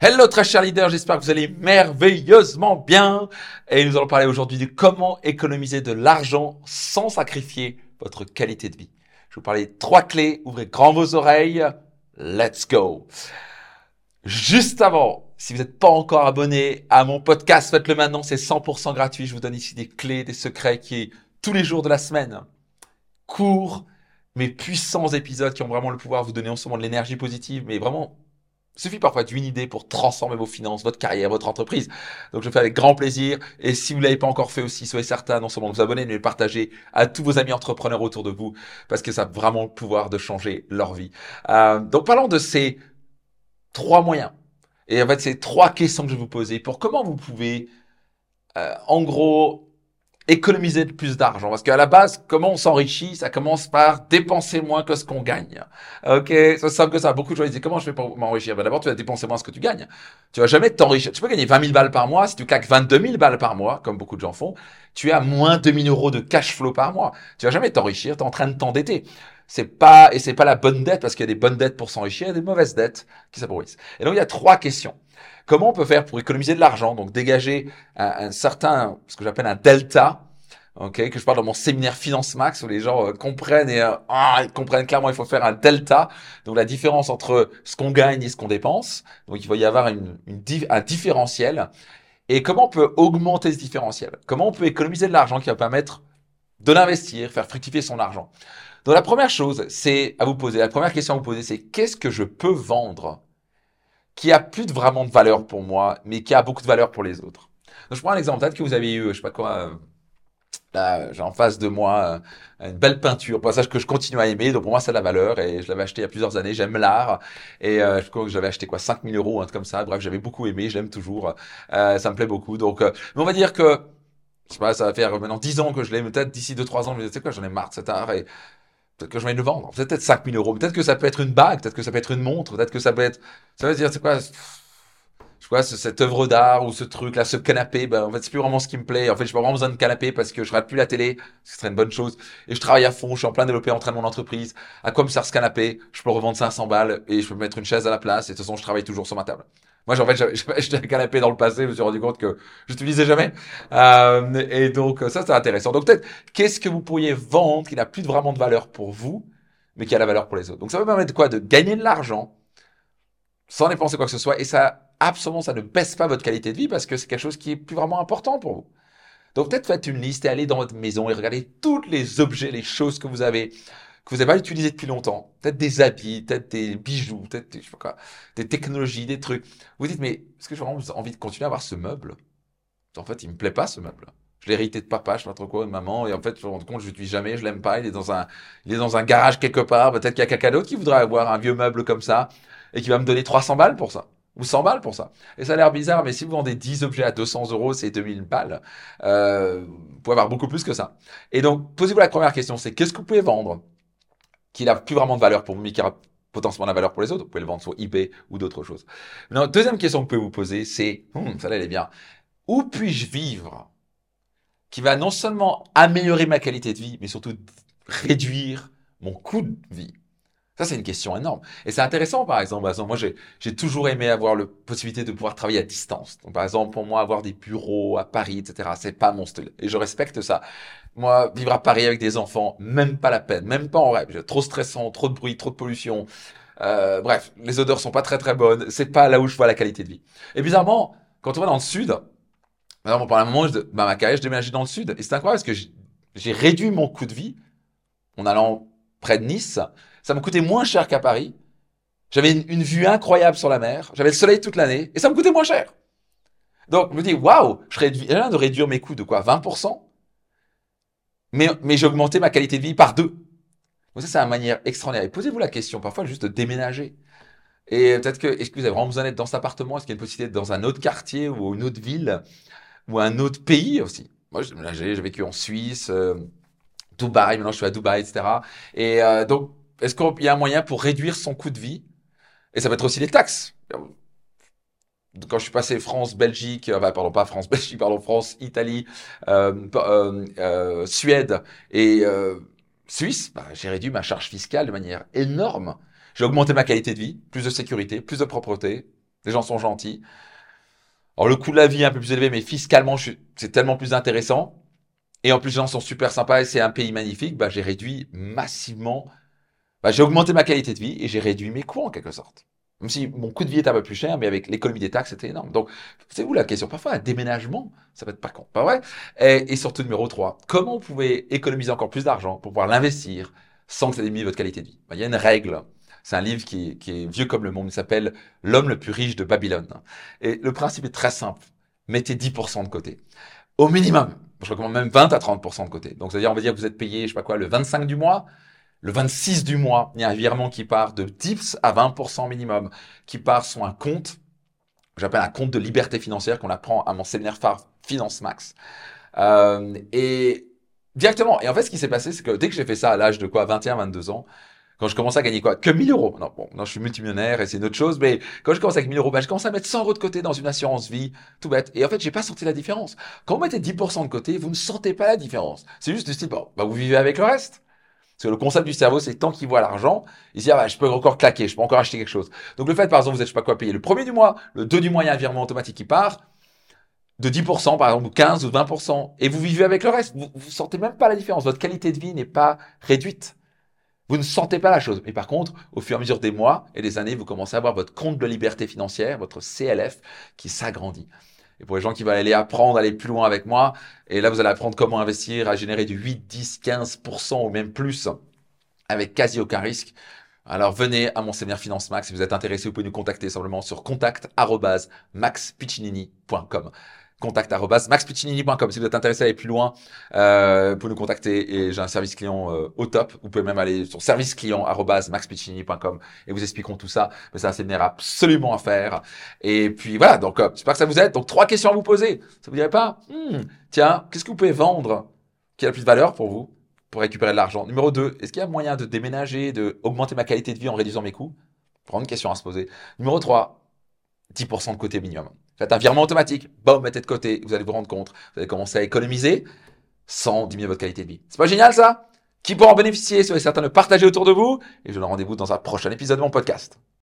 Hello très chers leaders, j'espère que vous allez merveilleusement bien. Et nous allons parler aujourd'hui de comment économiser de l'argent sans sacrifier votre qualité de vie. Je vais vous parler de trois clés, ouvrez grand vos oreilles, let's go. Juste avant, si vous n'êtes pas encore abonné à mon podcast, faites-le maintenant, c'est 100% gratuit. Je vous donne ici des clés, des secrets qui, tous les jours de la semaine, courts, mais puissants épisodes qui ont vraiment le pouvoir de vous donner non seulement de l'énergie positive, mais vraiment suffit parfois d'une idée pour transformer vos finances, votre carrière, votre entreprise. Donc, je le fais avec grand plaisir. Et si vous ne l'avez pas encore fait aussi, soyez certain non seulement de vous abonner, mais de le partager à tous vos amis entrepreneurs autour de vous, parce que ça a vraiment le pouvoir de changer leur vie. Euh, donc, parlons de ces trois moyens. Et en fait, ces trois questions que je vais vous poser pour comment vous pouvez, euh, en gros, économiser plus d'argent. Parce qu'à la base, comment on s'enrichit Ça commence par dépenser moins que ce qu'on gagne. Ok, ça simple que ça. Beaucoup de gens disent comment je fais pour m'enrichir? Ben D'abord, tu vas dépenser moins ce que tu gagnes. Tu vas jamais t'enrichir. Tu peux gagner 20 000 balles par mois. Si tu claques 22 000 balles par mois, comme beaucoup de gens font, tu as moins 2 000 euros de cash flow par mois. Tu vas jamais t'enrichir. Tu es en train de t'endetter. C'est pas, et c'est pas la bonne dette parce qu'il y a des bonnes dettes pour s'enrichir, il y a des mauvaises dettes qui s'appauvrissent. Et donc, il y a trois questions. Comment on peut faire pour économiser de l'argent? Donc, dégager un, un certain, ce que j'appelle un delta ok, que je parle dans mon séminaire Finance Max où les gens euh, comprennent et euh, ah, ils comprennent clairement il faut faire un delta, donc la différence entre ce qu'on gagne et ce qu'on dépense. Donc il va y avoir une, une, un différentiel. Et comment on peut augmenter ce différentiel? Comment on peut économiser de l'argent qui va permettre de l'investir, faire fructifier son argent Donc la première chose, c'est à vous poser, la première question à vous poser, c'est qu'est-ce que je peux vendre qui a plus de vraiment de valeur pour moi, mais qui a beaucoup de valeur pour les autres? Donc je prends un exemple, peut-être que vous avez eu, je sais pas quoi, Là, j'ai en face de moi euh, une belle peinture, passage que je continue à aimer. Donc pour moi, c'est la valeur et je l'avais acheté il y a plusieurs années. J'aime l'art et euh, je crois que j'avais acheté quoi 5000 euros, un truc comme ça. Bref, j'avais beaucoup aimé, je l'aime toujours. Euh, ça me plaît beaucoup. Donc, euh, mais on va dire que je sais pas, ça va faire maintenant 10 ans que je l'aime. Peut-être d'ici 2-3 ans, je me dis, tu sais quoi, j'en ai marre de cet art et peut-être que je vais le vendre. Peut-être 5000 euros. Peut-être que ça peut être une bague. Peut-être que ça peut être une montre. Peut-être que ça peut être. Ça veut dire, c'est quoi je vois cette œuvre d'art ou ce truc là, ce canapé, ben en fait c'est plus vraiment ce qui me plaît. En fait, j'ai pas vraiment besoin de canapé parce que je rate plus la télé, ce serait une bonne chose. Et je travaille à fond, je suis en plein développé en train de mon entreprise. À quoi me sert ce canapé? Je peux revendre 500 balles et je peux mettre une chaise à la place. Et de toute façon, je travaille toujours sur ma table. Moi, en fait, j'avais acheté un canapé dans le passé, je me suis rendu compte que je n'utilisais jamais. Euh, et donc ça, c'est intéressant. Donc peut-être, qu'est-ce que vous pourriez vendre qui n'a plus vraiment de valeur pour vous, mais qui a la valeur pour les autres? Donc ça va permettre quoi? De gagner de l'argent sans dépenser quoi que ce soit et ça absolument, ça ne baisse pas votre qualité de vie parce que c'est quelque chose qui est plus vraiment important pour vous. Donc peut-être faites une liste et allez dans votre maison et regardez tous les objets, les choses que vous avez, que vous n'avez pas utilisées depuis longtemps. Peut-être des habits, peut-être des bijoux, peut-être des, des technologies, des trucs. Vous dites, mais est-ce que j'ai vraiment envie de continuer à avoir ce meuble? En fait, il me plaît pas ce meuble. Je l'ai hérité de papa, je sais pas trop quoi, de maman, et en fait, je me rends compte, je l'utilise jamais, je l'aime pas, il est dans un, il est dans un garage quelque part, peut-être qu'il y a quelqu'un d'autre qui voudrait avoir un vieux meuble comme ça, et qui va me donner 300 balles pour ça ou 100 balles pour ça. Et ça a l'air bizarre, mais si vous vendez 10 objets à 200 euros, c'est 2000 balles. Euh, vous pouvez avoir beaucoup plus que ça. Et donc, posez-vous la première question, c'est qu'est-ce que vous pouvez vendre? Qui n'a plus vraiment de valeur pour vous, mais qui a potentiellement de la valeur pour les autres. Vous pouvez le vendre sur eBay ou d'autres choses. Maintenant, deuxième question que vous pouvez vous poser, c'est, hum, ça là, elle est bien. Où puis-je vivre qui va non seulement améliorer ma qualité de vie, mais surtout réduire mon coût de vie? Ça, c'est une question énorme. Et c'est intéressant, par exemple. Par exemple moi, j'ai toujours aimé avoir la possibilité de pouvoir travailler à distance. Donc, par exemple, pour moi, avoir des bureaux à Paris, etc., c'est pas mon style. Et je respecte ça. Moi, vivre à Paris avec des enfants, même pas la peine, même pas en rêve. Trop stressant, trop de bruit, trop de pollution. Euh, bref, les odeurs sont pas très très bonnes. C'est pas là où je vois la qualité de vie. Et bizarrement, quand on va dans le sud, exemple, pendant un moment, je, bah, ma carrière, je déménageais dans le sud. Et c'est incroyable parce que j'ai réduit mon coût de vie en allant près de Nice ça me coûtait moins cher qu'à Paris. J'avais une, vue incroyable sur la mer. J'avais le soleil toute l'année et ça me coûtait moins cher. Donc, je me dis, waouh, je viens de réduire mes coûts de quoi 20% Mais, j'ai augmenté ma qualité de vie par deux. Donc ça, c'est une manière extraordinaire. Et posez-vous la question, parfois, juste de déménager. Et peut-être que, est-ce que vous avez vraiment besoin d'être dans cet appartement? Est-ce qu'il y a une possibilité d'être dans un autre quartier ou une autre ville ou un autre pays aussi? Moi, j'ai vécu en Suisse, euh, Dubaï, maintenant je suis à Dubaï, etc. Et euh, donc, est-ce qu'il y a un moyen pour réduire son coût de vie? Et ça va être aussi les taxes. Quand je suis passé France, Belgique, euh, pardon, pas France, Belgique, pardon, France, Italie, euh, euh, Suède et Suisse, bah, j'ai réduit ma charge fiscale de manière énorme. J'ai augmenté ma qualité de vie, plus de sécurité, plus de propreté, Les gens sont gentils. Alors le coût de la vie est un peu plus élevé, mais fiscalement, c'est tellement plus intéressant. Et en plus, les gens sont super sympas et c'est un pays magnifique. Bah, j'ai réduit massivement. Bah, j'ai augmenté ma qualité de vie et j'ai réduit mes coûts en quelque sorte. Même si mon coût de vie est un peu plus cher, mais avec l'économie des taxes, c'était énorme. Donc, c'est où la question? Parfois, un déménagement, ça va être pas con, pas vrai? Et, et, surtout, numéro 3, comment vous pouvez économiser encore plus d'argent pour pouvoir l'investir sans que ça diminue votre qualité de vie? Bah, Il y a une règle. C'est un livre qui, qui, est vieux comme le monde. Il s'appelle L'homme le plus riche de Babylone. Et le principe est très simple. Mettez 10% de côté. Au minimum. Je recommande même 20 à 30% de côté. Donc, c'est-à-dire, on va dire que vous êtes payé, je sais pas quoi, le 25 du mois. Le 26 du mois, il y a un virement qui part de 10 à 20% minimum, qui part sur un compte, j'appelle un compte de liberté financière qu'on apprend à mon séminaire phare Finance Max. Euh, et directement, et en fait, ce qui s'est passé, c'est que dès que j'ai fait ça à l'âge de quoi, 21, 22 ans, quand je commençais à gagner quoi Que 1000 euros. Non, bon, non, je suis multimillionnaire et c'est une autre chose, mais quand je commence avec 1000 euros, ben, je commence à mettre 100 euros de côté dans une assurance vie, tout bête. Et en fait, j'ai pas senti la différence. Quand vous mettez 10% de côté, vous ne sentez pas la différence. C'est juste du style, bon, bah, vous vivez avec le reste. Parce que le concept du cerveau, c'est tant qu'il voit l'argent, il se dit, ah bah, je peux encore claquer, je peux encore acheter quelque chose. Donc le fait, par exemple, vous êtes, pas quoi, payer le premier du mois, le deux du mois, il y a un virement automatique qui part, de 10%, par exemple, ou 15 ou 20%, et vous vivez avec le reste. Vous, vous sentez même pas la différence. Votre qualité de vie n'est pas réduite. Vous ne sentez pas la chose. Mais par contre, au fur et à mesure des mois et des années, vous commencez à avoir votre compte de liberté financière, votre CLF, qui s'agrandit. Et pour les gens qui veulent aller apprendre, aller plus loin avec moi, et là, vous allez apprendre comment investir à générer du 8, 10, 15% ou même plus avec quasi aucun risque. Alors venez à mon séminaire Finance Max. Si vous êtes intéressé, vous pouvez nous contacter simplement sur contact@maxpiccinini.com contact.maxpiccinini.com. Si vous êtes intéressé à aller plus loin, euh, vous nous contacter et j'ai un service client euh, au top. Vous pouvez même aller sur serviceclient.maxpiccinini.com et vous expliqueront tout ça. Mais c'est un séminaire absolument à faire. Et puis voilà, donc euh, j'espère que ça vous aide. Donc trois questions à vous poser. Ça vous dirait pas hmm, Tiens, qu'est-ce que vous pouvez vendre qui a le plus de valeur pour vous pour récupérer de l'argent? Numéro 2, est-ce qu'il y a moyen de déménager, de augmenter ma qualité de vie en réduisant mes coûts? Une question à se poser. Numéro 3, 10% de côté minimum. Faites un virement automatique, boum, mettez de côté, vous allez vous rendre compte, vous allez commencer à économiser sans diminuer votre qualité de vie. C'est pas génial ça? Qui pourra en bénéficier Soyez certain de partager autour de vous. Et je vous donne rendez-vous dans un prochain épisode de mon podcast.